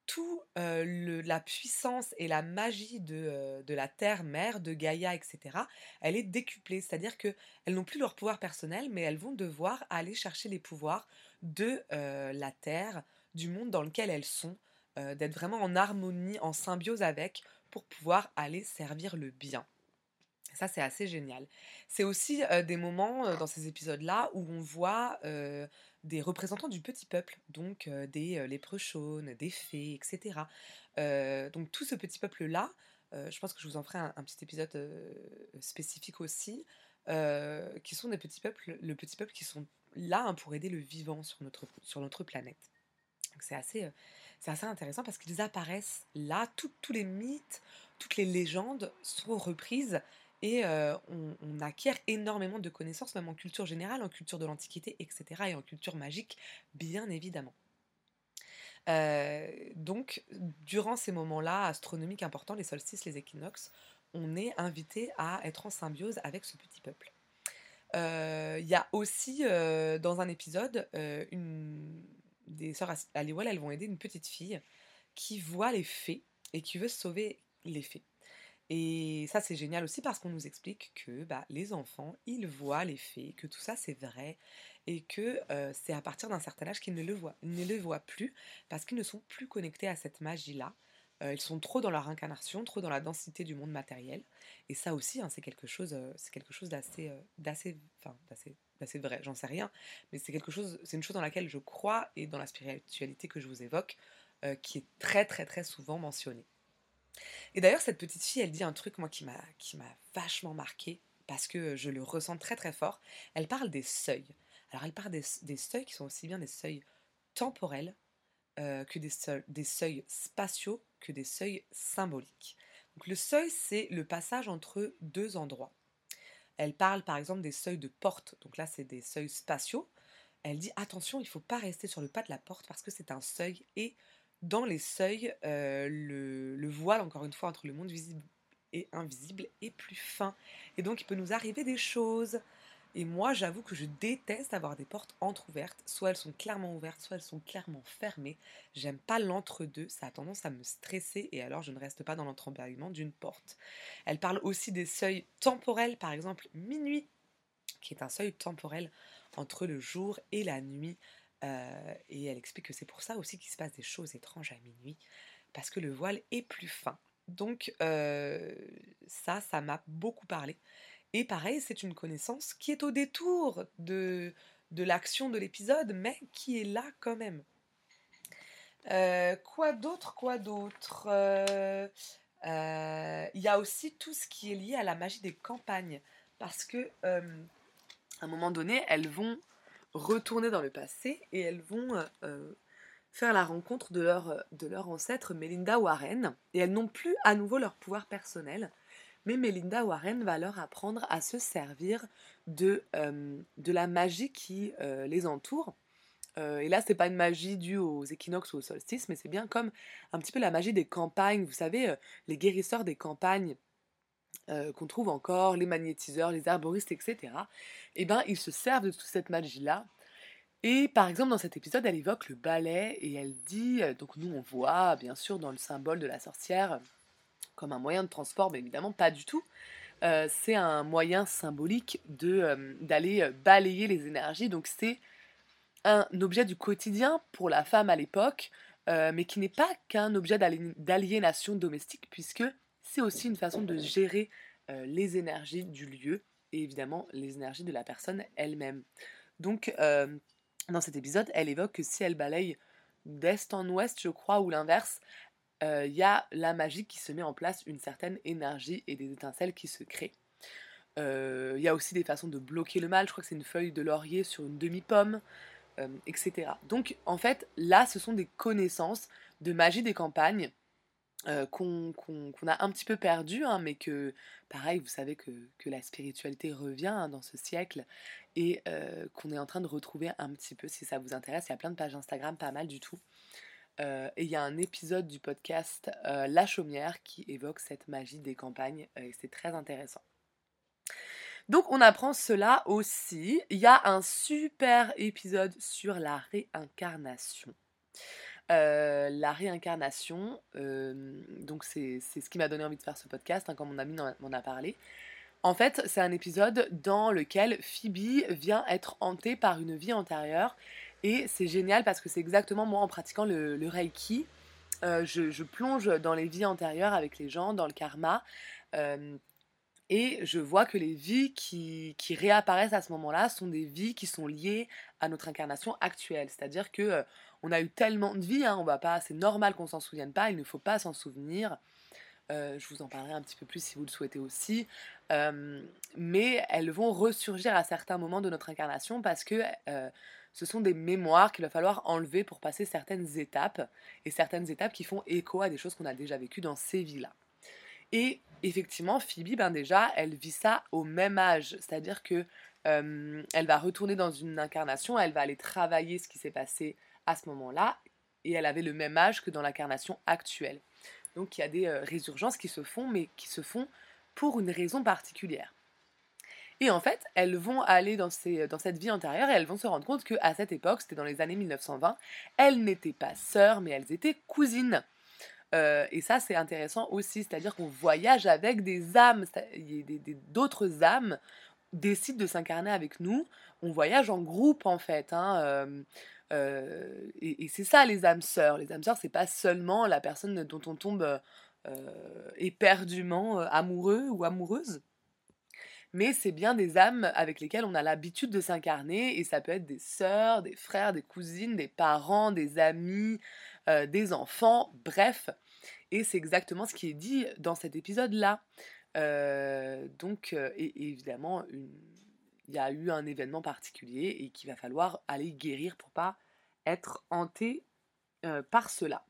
tout la puissance et la magie de, la terre-mère, de Gaïa, etc., elle est décuplée. C'est-à-dire qu'elles n'ont plus leur pouvoir personnel, mais elles vont devoir aller chercher les pouvoirs de la terre, du monde dans lequel elles sont, d'être vraiment en harmonie, en symbiose avec, pour pouvoir aller servir le bien. Ça, c'est assez génial. C'est aussi des moments dans ces épisodes-là où on voit des représentants du petit peuple, donc des lépreux chaunes, des fées, etc. donc tout ce petit peuple-là je pense que je vous en ferai un, petit épisode spécifique aussi, qui sont des petits peuples, le petit peuple qui sont là hein, pour aider le vivant sur notre, sur notre planète. c'est assez, c'est assez intéressant parce qu'ils apparaissent là, tous les mythes, toutes les légendes sont reprises et on, acquiert énormément de connaissances, même en culture générale, en culture de l'Antiquité, etc., et en culture magique, bien évidemment. donc, durant ces moments-là astronomiques importants, les solstices, les équinoxes, on est invité à être en symbiose avec ce petit peuple. Il y a aussi, dans un épisode, des sœurs Aliwell, elles vont aider une petite fille qui voit les fées et qui veut sauver les fées. Et ça, c'est génial aussi parce qu'on nous explique que bah, les enfants, ils voient les fées, que tout ça, c'est vrai, et que c'est à partir d'un certain âge qu'ils ne le voient, ne le voient plus parce qu'ils ne sont plus connectés à cette magie-là. ils sont trop dans leur incarnation, trop dans la densité du monde matériel. Et ça aussi, hein, c'est quelque chose, c'est quelque chose d'assez, d'assez, enfin, d'assez, vrai. J'en sais rien, mais c'est quelque chose, c'est une chose dans laquelle je crois et dans la spiritualité que je vous évoque, qui est très, très, très souvent mentionnée. Et d'ailleurs, cette petite fille, elle dit un truc, moi, qui m'a, vachement marqué, parce que je le ressens très très fort. Elle parle des seuils. Alors, elle parle des, seuils qui sont aussi bien des seuils temporels euh, que des seuils, des seuils spatiaux, que des seuils symboliques. Donc, le seuil, c'est le passage entre deux endroits. Elle parle par exemple des seuils de porte, donc là, c'est des seuils spatiaux. Elle dit attention, il ne faut pas rester sur le pas de la porte parce que c'est un seuil et dans les seuils, le, voile, encore une fois, entre le monde visible et invisible est plus fin. Et donc, il peut nous arriver des choses. Et moi, j'avoue que je déteste avoir des portes entrouvertes. Soit elles sont clairement ouvertes, soit elles sont clairement fermées. J'aime pas l'entre-deux. Ça a tendance à me stresser et alors je ne reste pas dans l'entrebâillement d'une porte. Elle parle aussi des seuils temporels, par exemple minuit, qui est un seuil temporel entre le jour et la nuit. Euh, et elle explique que c'est pour ça aussi qu'il se passe des choses étranges à minuit, parce que le voile est plus fin. Donc euh, ça, ça m'a beaucoup parlé. Et pareil, c'est une connaissance qui est au détour de, de l'action de l'épisode, mais qui est là quand même. Euh, quoi d'autre Quoi d'autre Il y a aussi tout ce qui est lié à la magie des campagnes, parce que à un moment donné, elles vont retourner dans le passé et elles vont euh, euh, faire la rencontre de leur, de leur ancêtre Melinda Warren. Et elles n'ont plus à nouveau leur pouvoir personnel, mais Melinda Warren va leur apprendre à se servir de, euh, de la magie qui les entoure. et là, c'est pas une magie due aux équinoxes ou aux solstices, mais c'est bien comme un petit peu la magie des campagnes. Vous savez, les guérisseurs des campagnes euh, qu'on trouve encore, les magnétiseurs, les arboristes, etc., eh ben, ils se servent de toute cette magie-là. Et par exemple, dans cet épisode, elle évoque le balai et elle dit, euh, donc nous on voit bien sûr dans le symbole de la sorcière comme un moyen de transport, mais évidemment pas du tout. Euh, c'est un moyen symbolique de d'aller balayer les énergies. Donc c'est un objet du quotidien pour la femme à l'époque, mais qui n'est pas qu'un objet d'aliénation domestique, puisque c'est aussi une façon de gérer les énergies du lieu et évidemment les énergies de la personne elle-même. Donc, dans cet épisode, elle évoque que si elle balaye d'est en ouest, je crois, ou l'inverse, il y a la magie qui se met en place, une certaine énergie et des étincelles qui se créent. Il y a aussi des façons de bloquer le mal, je crois que c'est une feuille de laurier sur une demi-pomme, etc. Donc en fait, là, ce sont des connaissances de magie des campagnes euh, qu'on a un petit peu perdu, hein, mais que, pareil, vous savez que, la spiritualité revient hein, dans ce siècle et euh, qu'on est en train de retrouver un petit peu, si ça vous intéresse. Il y a plein de pages Instagram, pas mal du tout. Euh, et il y a un épisode du podcast La Chaumière qui évoque cette magie des campagnes et c'est très intéressant. Donc on apprend cela aussi. Il y a un super épisode sur la réincarnation. Euh, la réincarnation, euh, donc c'est ce qui m'a donné envie de faire ce podcast, hein, comme mon ami m'en a parlé. En fait, c'est un épisode dans lequel Phoebe vient être hantée par une vie antérieure. Et c'est génial parce que c'est exactement moi en pratiquant le, Reiki. Euh, je, plonge dans les vies antérieures avec les gens, dans le karma. et je vois que les vies qui, qui réapparaissent à ce moment-là sont des vies qui sont liées à notre incarnation actuelle. C'est-à-dire que on a eu tellement de vies, hein, on pas, c'est normal qu'on s'en souvienne pas, il ne faut pas s'en souvenir. je vous en parlerai un petit peu plus si vous le souhaitez aussi. mais elles vont ressurgir à certains moments de notre incarnation parce que ce sont des mémoires qu'il va falloir enlever pour passer certaines étapes, et certaines étapes qui font écho à des choses qu'on a déjà vécues dans ces vies-là. Et effectivement, Phoebe, ben déjà, elle vit ça au même âge, c'est-à-dire que elle va retourner dans une incarnation, elle va aller travailler ce qui s'est passé à ce moment-là, et elle avait le même âge que dans l'incarnation actuelle. Donc il y a des résurgences qui se font, mais qui se font pour une raison particulière. Et en fait, elles vont aller dans, dans cette vie antérieure et elles vont se rendre compte qu'à cette époque, c'était dans les années 1920, elles n'étaient pas sœurs, mais elles étaient cousines. Euh, et ça, c'est intéressant aussi, c'est-à-dire qu'on voyage avec des âmes, d'autres âmes décident de s'incarner avec nous. On voyage en groupe en fait. Hein, euh, euh, et, c'est ça les âmes sœurs. Les âmes sœurs, c'est pas seulement la personne dont on tombe éperdument amoureux ou amoureuse mais c'est bien des âmes avec lesquelles on a l'habitude de s'incarner, et ça peut être des sœurs, des frères, des cousines, des parents, des amis, euh, des enfants, bref. Et c'est exactement ce qui est dit dans cet épisode-là. Euh, donc, euh, évidemment, il y a eu un événement particulier et qu'il va falloir aller guérir pour pas être hanté par cela.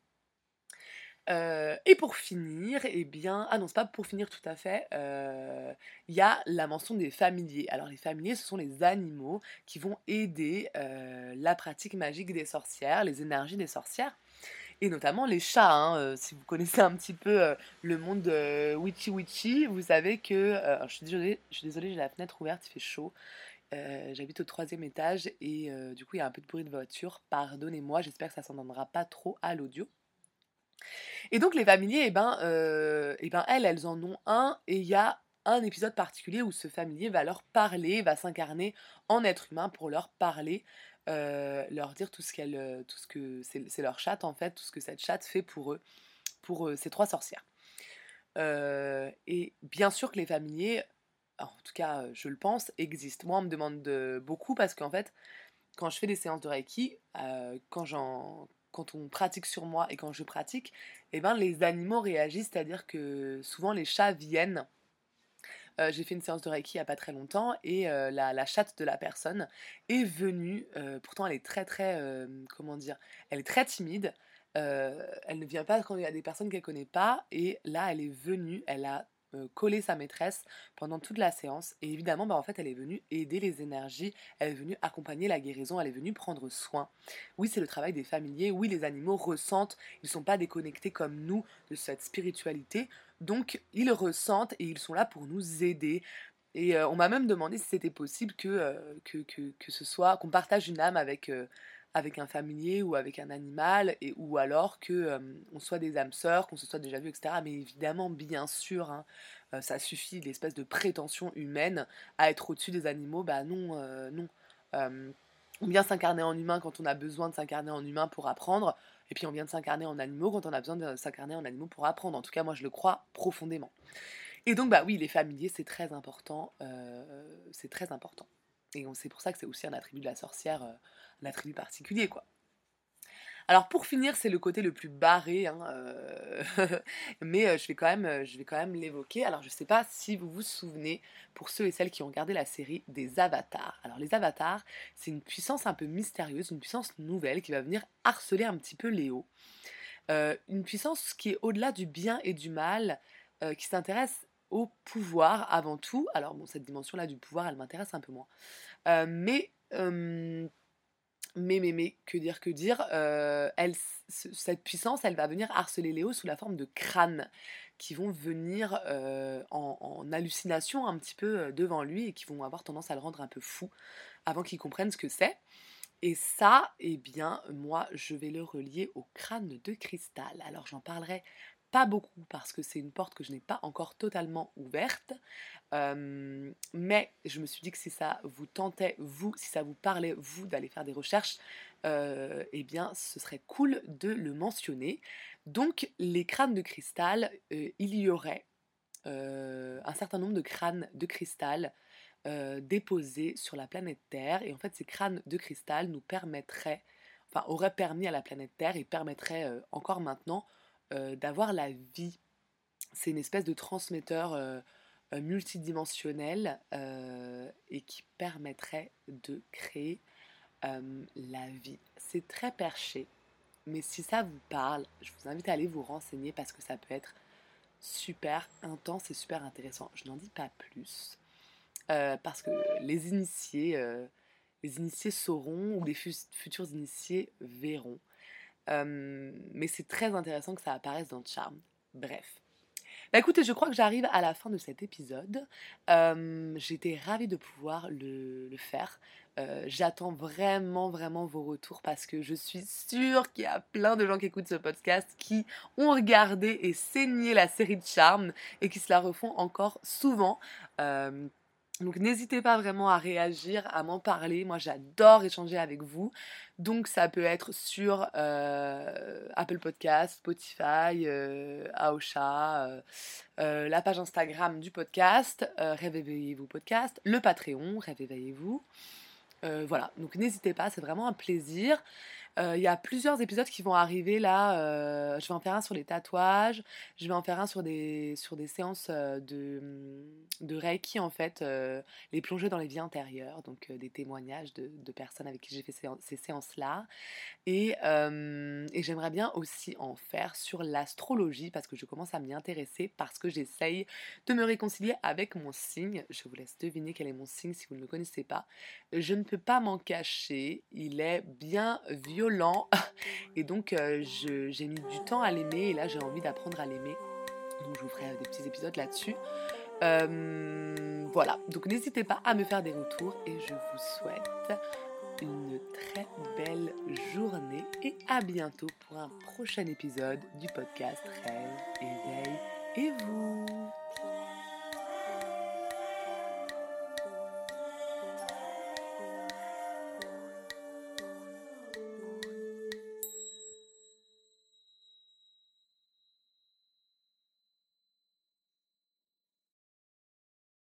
Euh, et pour finir, eh bien, ah non, c'est pas pour finir tout à fait, euh, il y a la mention des familiers. Alors les familiers, ce sont les animaux qui vont aider euh, la pratique magique des sorcières, les énergies des sorcières, et notamment les chats. Hein, si vous connaissez un petit peu le monde de Witchy Witchy, vous savez que... je suis désolée, je suis j'ai la fenêtre ouverte, il fait chaud. J'habite au troisième étage et du coup il y a un peu de bruit de voiture. Pardonnez-moi, j'espère que ça s'entendra pas trop à l'audio. Et donc les familiers, eh ben, euh, eh ben elles, elles en ont un, et il y a un épisode particulier où ce familier va leur parler, va s'incarner en être humain pour leur parler, euh, leur dire tout ce qu'elle, euh, tout ce que c'est leur chatte en fait, tout ce que cette chatte fait pour eux, pour ces trois sorcières. et bien sûr que les familiers, en tout cas je le pense, existent. Moi on me demande beaucoup parce qu'en fait, quand je fais des séances de Reiki, quand j'en quand on pratique sur moi et quand je pratique, eh ben, les animaux réagissent, c'est-à-dire que souvent les chats viennent. Euh, j'ai fait une séance de Reiki il n'y a pas très longtemps et euh, la, chatte de la personne est venue, euh, pourtant elle est très très, comment dire, elle est très timide, elle ne vient pas quand il y a des personnes qu'elle ne connaît pas et là elle est venue, elle a coller sa maîtresse pendant toute la séance. Et évidemment, bah, en fait, elle est venue aider les énergies, elle est venue accompagner la guérison, elle est venue prendre soin. Oui, c'est le travail des familiers, oui, les animaux ressentent, ils ne sont pas déconnectés comme nous de cette spiritualité, donc ils ressentent et ils sont là pour nous aider. Et euh, on m'a même demandé si c'était possible que, euh, ce soit, qu'on partage une âme avec avec un familier ou avec un animal, et, ou alors que euh, on soit des âmes sœurs, qu'on se soit déjà vu, etc. Mais évidemment, bien sûr, hein, euh, ça suffit, l'espèce de prétention humaine à être au-dessus des animaux, bah non, euh, non. on vient s'incarner en humain quand on a besoin de s'incarner en humain pour apprendre, et puis on vient de s'incarner en animaux quand on a besoin de s'incarner en animaux pour apprendre. En tout cas, moi, je le crois profondément. Et donc, bah oui, les familiers, c'est très important. c'est très important. Et c'est pour ça que c'est aussi un attribut de la sorcière un attribut particulier, quoi. Alors pour finir, c'est le côté le plus barré, hein, euh, mais euh, je vais quand même, euh, je vais quand même l'évoquer. Alors je sais pas si vous vous souvenez, pour ceux et celles qui ont regardé la série, des avatars. Alors les avatars, c'est une puissance un peu mystérieuse, une puissance nouvelle qui va venir harceler un petit peu Léo. une puissance qui est au-delà du bien et du mal, qui s'intéresse au pouvoir avant tout. Alors bon, cette dimension-là du pouvoir, elle m'intéresse un peu moins. mais mais, mais, mais, que dire, que dire, euh, cette puissance, elle va venir harceler Léo sous la forme de crânes qui vont venir euh, en, hallucination un petit peu euh, devant lui et qui vont avoir tendance à le rendre un peu fou avant qu'il comprenne ce que c'est. Et ça, eh bien, moi, je vais le relier au crâne de cristal. Alors, j'en parlerai pas beaucoup parce que c'est une porte que je n'ai pas encore totalement ouverte. mais je me suis dit que si ça vous tentait, vous, si ça vous parlait, vous, d'aller faire des recherches, eh bien, ce serait cool de le mentionner. Donc, les crânes de cristal, il y aurait un certain nombre de crânes de cristal déposés sur la planète Terre. Et en fait, ces crânes de cristal nous permettraient, enfin, auraient permis à la planète Terre et permettraient encore maintenant d'avoir la vie c'est une espèce de transmetteur euh, euh, multidimensionnel et qui permettrait de créer la vie. C'est très perché, mais si ça vous parle, je vous invite à aller vous renseigner parce que ça peut être super intense et super intéressant. Je n'en dis pas plus parce que les initiés, les initiés sauront ou les futurs initiés verront. Mais c'est très intéressant que ça apparaisse dans Charm. Bref. Bah écoutez, je crois que j'arrive à la fin de cet épisode. J'étais ravie de pouvoir le, faire. J'attends vraiment, vraiment vos retours parce que je suis sûre qu'il y a plein de gens qui écoutent ce podcast qui ont regardé et saigné la série de Charme et qui se la refont encore souvent. Donc n'hésitez pas vraiment à réagir, à m'en parler. Moi j'adore échanger avec vous. Donc ça peut être sur euh, Apple Podcast, Spotify, euh, Aosha, euh, la page Instagram du podcast, Réveillez-vous podcast, le Patreon, Réveillez-vous. voilà, donc n'hésitez pas, c'est vraiment un plaisir. Euh, il y a plusieurs épisodes qui vont arriver là. Euh, je vais en faire un sur les tatouages. Je vais en faire un sur des, sur des séances euh, de, de Reiki, en fait. les plonger dans les vies intérieures. Donc des témoignages de, de, personnes avec qui j'ai fait ces, séances-là. Et, et j'aimerais bien aussi en faire sur l'astrologie parce que je commence à m'y intéresser parce que j'essaye de me réconcilier avec mon signe. Je vous laisse deviner quel est mon signe si vous ne le connaissez pas. Je ne peux pas m'en cacher. Il est bien violent lent Et donc, euh, j'ai mis du temps à l'aimer. Et là, j'ai envie d'apprendre à l'aimer. Donc, je vous ferai des petits épisodes là-dessus. Euh, voilà. Donc, n'hésitez pas à me faire des retours. Et je vous souhaite une très belle journée. Et à bientôt pour un prochain épisode du podcast Rêve, Éveil